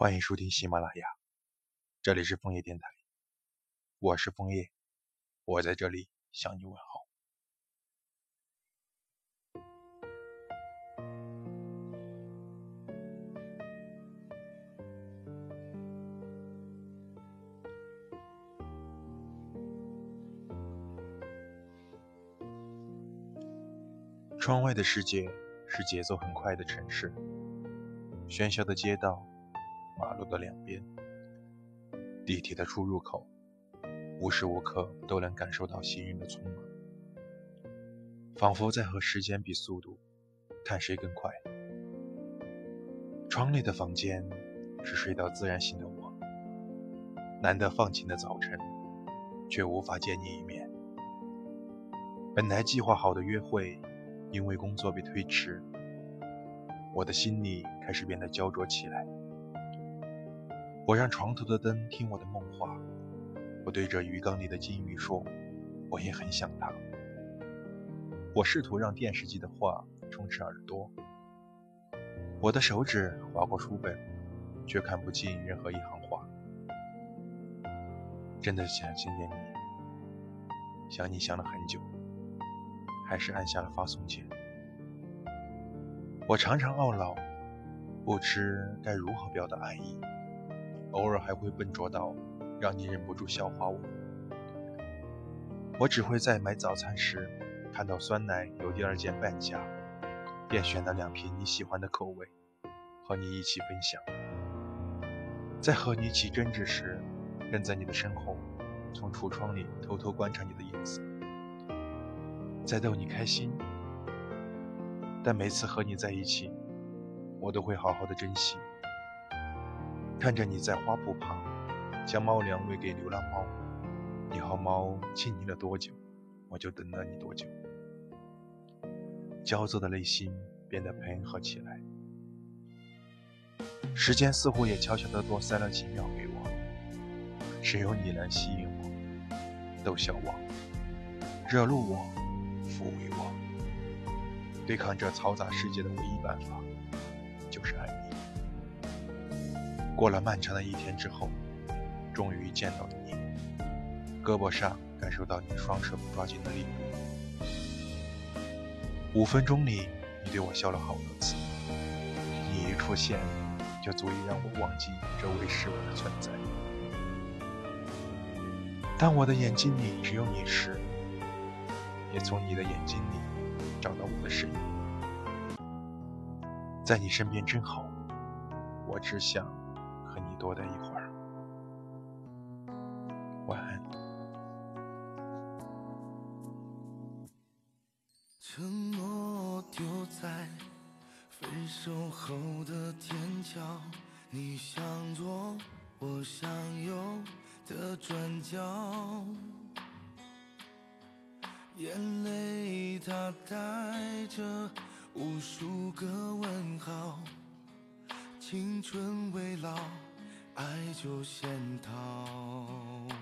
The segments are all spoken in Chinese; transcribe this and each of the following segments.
欢迎收听喜马拉雅，这里是枫叶电台，我是枫叶，我在这里向你问好。窗外的世界是节奏很快的城市，喧嚣的街道。马路的两边，地铁的出入口，无时无刻都能感受到行人的匆忙，仿佛在和时间比速度，看谁更快。窗内的房间是睡到自然醒的我，难得放晴的早晨，却无法见你一面。本来计划好的约会，因为工作被推迟，我的心里开始变得焦灼起来。我让床头的灯听我的梦话，我对着鱼缸里的金鱼说：“我也很想他。”我试图让电视机的话充斥耳朵，我的手指划过书本，却看不进任何一行话。真的想见见你，想你想了很久，还是按下了发送键。我常常懊恼，不知该如何表达爱意。偶尔还会笨拙到让你忍不住笑话我。我只会在买早餐时看到酸奶有第二件半价，便选了两瓶你喜欢的口味，和你一起分享。在和你起争执时，跟在你的身后，从橱窗里偷偷观察你的眼色，在逗你开心。但每次和你在一起，我都会好好的珍惜。看着你在花圃旁将猫粮喂给流浪猫，你和猫亲昵了多久，我就等了你多久。焦躁的内心变得平和起来，时间似乎也悄悄地多塞了几秒给我。只有你能吸引我，逗笑我，惹怒我，抚慰我。对抗这嘈杂世界的唯一办法，就是爱。过了漫长的一天之后，终于见到了你，胳膊上感受到你双手抓紧的力度。五分钟里，你对我笑了好多次，你一出现，就足以让我忘记周围是我的存在。当我的眼睛里只有你时，也从你的眼睛里找到我的身影。在你身边真好，我只想。多待一会儿，晚安。承诺丢在分手后的天桥，你向左我向右的转角，眼泪它带着无数个问号。青春未老，爱就先逃。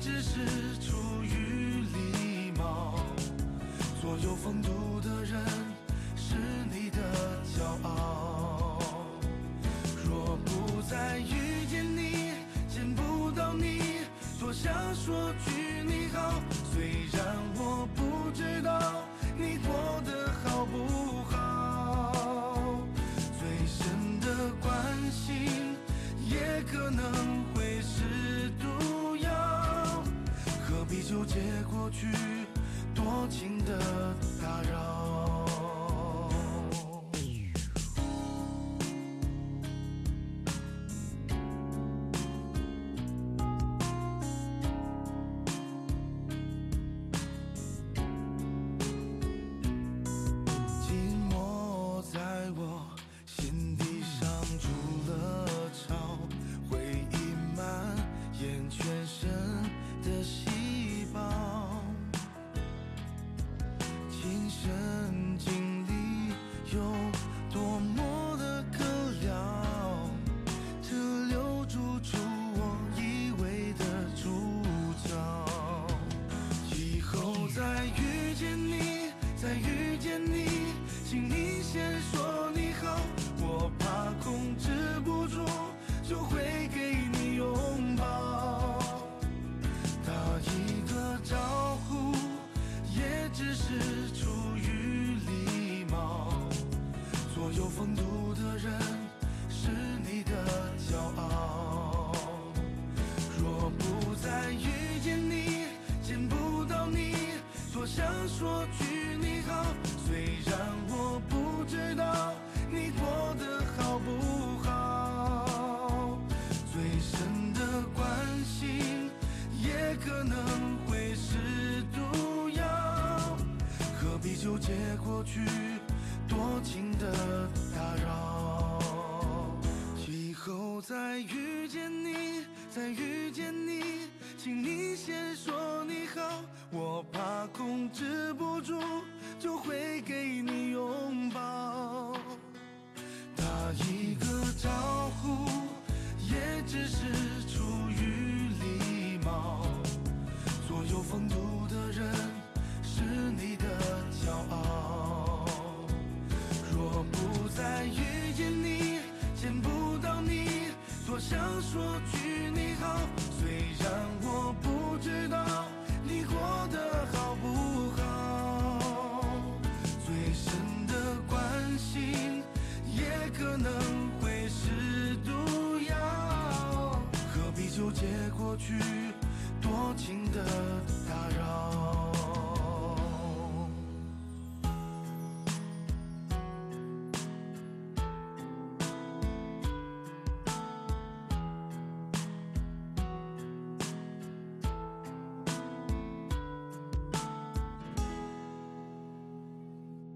只是出于礼貌。所有风度的人，是你的骄傲。若不再遇见你，见不到你。多想说句你好，虽然我不知道接过去多情的打扰？一个能会是毒药何必纠结过去多情的